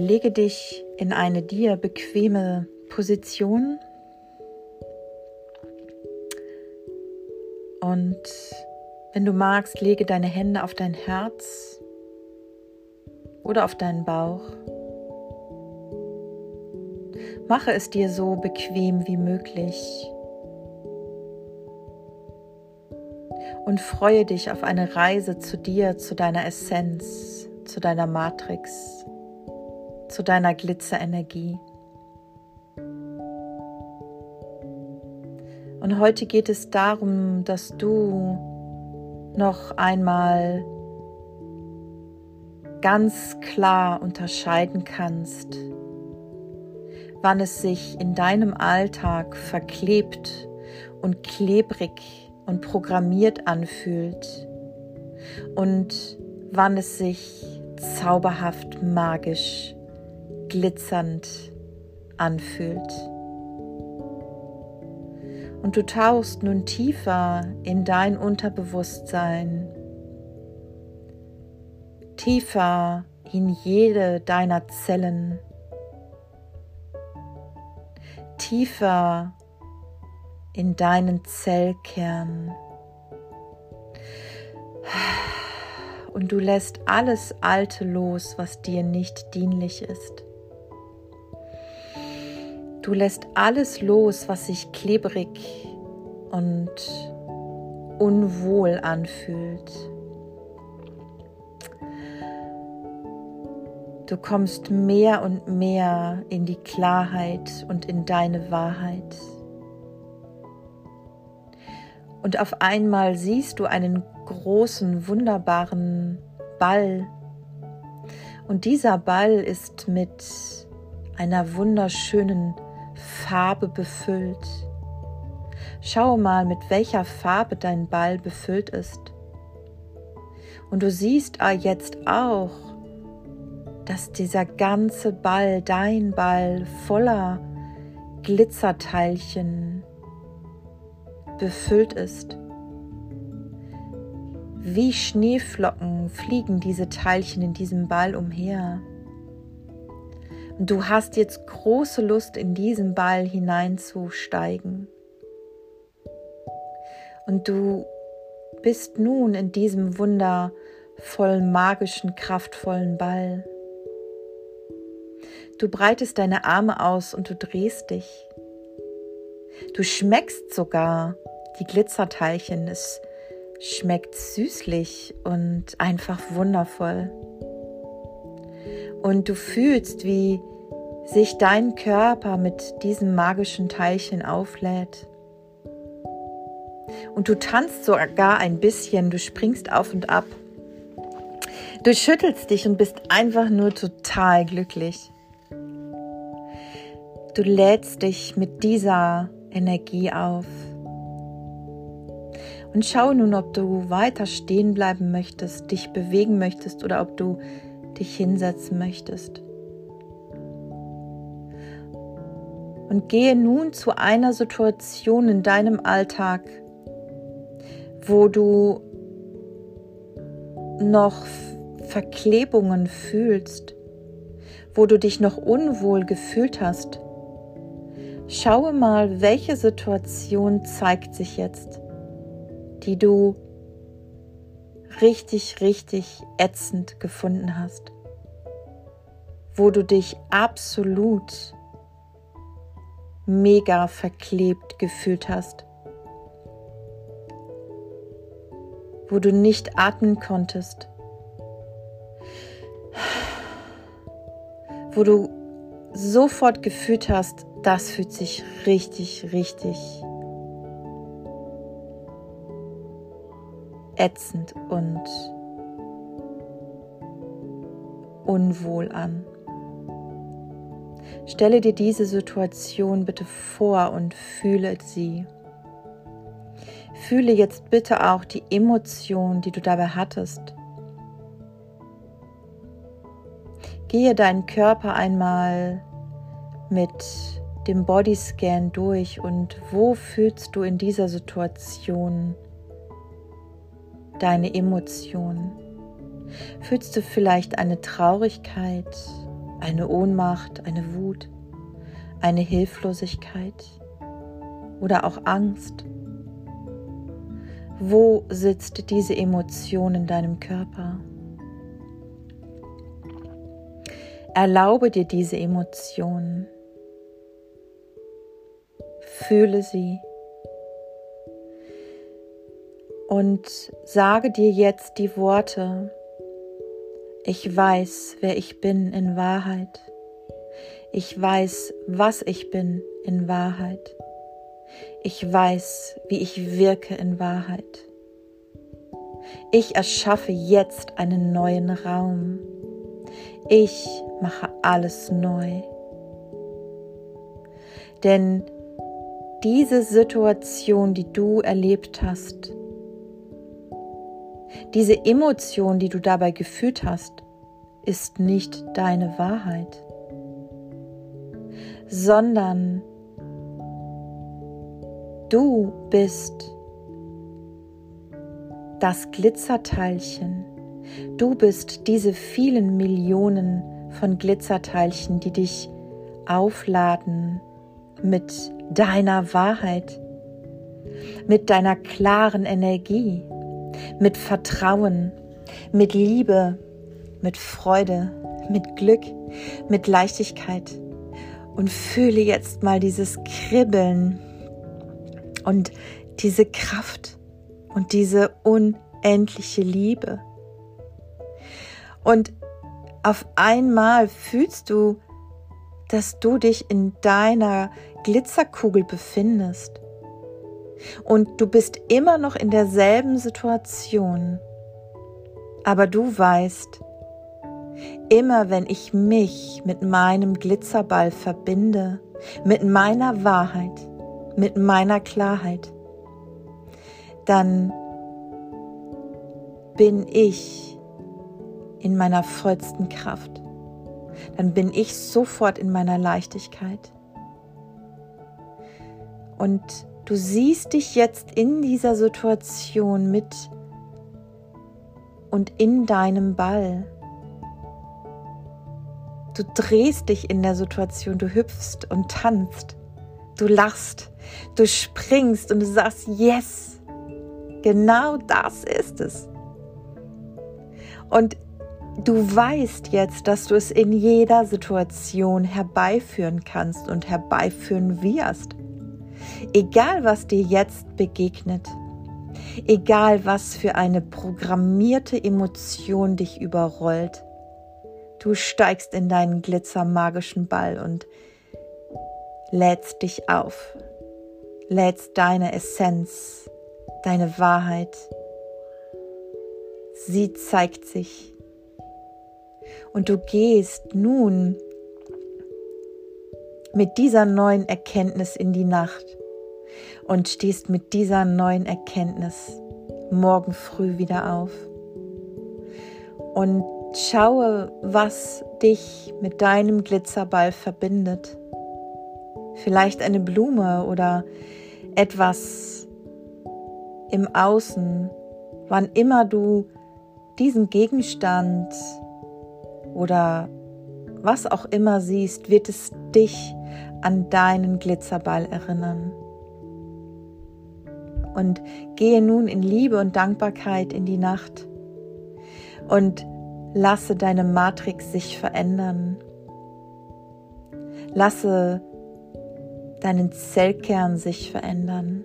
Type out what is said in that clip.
Lege dich in eine dir bequeme Position und wenn du magst, lege deine Hände auf dein Herz oder auf deinen Bauch. Mache es dir so bequem wie möglich und freue dich auf eine Reise zu dir, zu deiner Essenz, zu deiner Matrix, zu deiner Glitzerenergie. Und heute geht es darum, dass du noch einmal ganz klar unterscheiden kannst, wann es sich in deinem Alltag verklebt und klebrig und programmiert anfühlt und wann es sich zauberhaft, magisch, glitzernd anfühlt. Und du tauchst nun tiefer in dein Unterbewusstsein, tiefer in jede deiner Zellen, tiefer in deinen Zellkern. Und du lässt alles Alte los, was dir nicht dienlich ist. Du lässt alles los, was sich klebrig und unwohl anfühlt. Du kommst mehr und mehr in die Klarheit und in deine Wahrheit. Und auf einmal siehst du einen großen, wunderbaren Ball. Und dieser Ball ist mit einer wunderschönen Farbe befüllt. Schau mal, mit welcher Farbe dein Ball befüllt ist. Und du siehst jetzt auch, dass dieser ganze Ball, dein Ball, voller Glitzerteilchen befüllt ist. Wie Schneeflocken fliegen diese Teilchen in diesem Ball umher. Du hast jetzt große Lust, in diesen Ball hineinzusteigen. Und du bist nun in diesem wundervollen, magischen, kraftvollen Ball. Du breitest deine Arme aus und du drehst dich. Du schmeckst sogar die Glitzerteilchen. Es schmeckt süßlich und einfach wundervoll. Und du fühlst, wie sich dein Körper mit diesem magischen Teilchen auflädt. Und du tanzt sogar ein bisschen, du springst auf und ab. Du schüttelst dich und bist einfach nur total glücklich. Du lädst dich mit dieser Energie auf. Und schau nun, ob du weiter stehen bleiben möchtest, dich bewegen möchtest oder ob du dich hinsetzen möchtest. Und gehe nun zu einer Situation in deinem Alltag, wo du noch Verklebungen fühlst, wo du dich noch unwohl gefühlt hast. Schaue mal, welche Situation zeigt sich jetzt, die du richtig, richtig ätzend gefunden hast, wo du dich absolut mega verklebt gefühlt hast, wo du nicht atmen konntest, wo du sofort gefühlt hast, das fühlt sich richtig, richtig ätzend und unwohl an. Stelle dir diese Situation bitte vor und fühle sie. Fühle jetzt bitte auch die Emotion, die du dabei hattest. Gehe deinen Körper einmal mit dem Bodyscan durch und wo fühlst du in dieser Situation deine Emotionen? Fühlst du vielleicht eine Traurigkeit eine Ohnmacht, eine Wut, eine Hilflosigkeit oder auch Angst? Wo sitzt diese Emotion in deinem Körper? Erlaube dir diese Emotionen. Fühle sie. Und sage dir jetzt die Worte, ich weiß, wer ich bin in Wahrheit. Ich weiß, was ich bin in Wahrheit. Ich weiß, wie ich wirke in Wahrheit. Ich erschaffe jetzt einen neuen Raum. Ich mache alles neu. Denn diese Situation, die du erlebt hast, diese Emotion, die du dabei gefühlt hast, ist nicht deine Wahrheit, sondern du bist das Glitzerteilchen. Du bist diese vielen Millionen von Glitzerteilchen, die dich aufladen mit deiner Wahrheit, mit deiner klaren Energie, mit Vertrauen, mit Liebe, mit Freude, mit Glück, mit Leichtigkeit. Und fühle jetzt mal dieses Kribbeln und diese Kraft und diese unendliche Liebe. Und auf einmal fühlst du, dass du dich in deiner Glitzerkugel befindest. Und du bist immer noch in derselben Situation. Aber du weißt, immer wenn ich mich mit meinem Glitzerball verbinde, mit meiner Wahrheit, mit meiner Klarheit, dann bin ich in meiner vollsten Kraft. Dann bin ich sofort in meiner Leichtigkeit. Und du siehst dich jetzt in dieser Situation mit und in deinem Ball. Du drehst dich in der Situation, du hüpfst und tanzt, du lachst, du springst und du sagst, yes, genau das ist es. Und du weißt jetzt, dass du es in jeder Situation herbeiführen kannst und herbeiführen wirst. Egal, was dir jetzt begegnet, egal, was für eine programmierte Emotion dich überrollt, du steigst in deinen glitzermagischen Ball und lädst dich auf, lädst deine Essenz, deine Wahrheit. Sie zeigt sich. Und du gehst nun mit dieser neuen Erkenntnis in die Nacht und stehst mit dieser neuen Erkenntnis morgen früh wieder auf. Und schaue, was dich mit deinem Glitzerball verbindet. Vielleicht eine Blume oder etwas im Außen, wann immer du diesen Gegenstand oder was auch immer siehst, wird es dich an deinen Glitzerball erinnern. Und gehe nun in Liebe und Dankbarkeit in die Nacht und lasse deine Matrix sich verändern. Lasse deinen Zellkern sich verändern.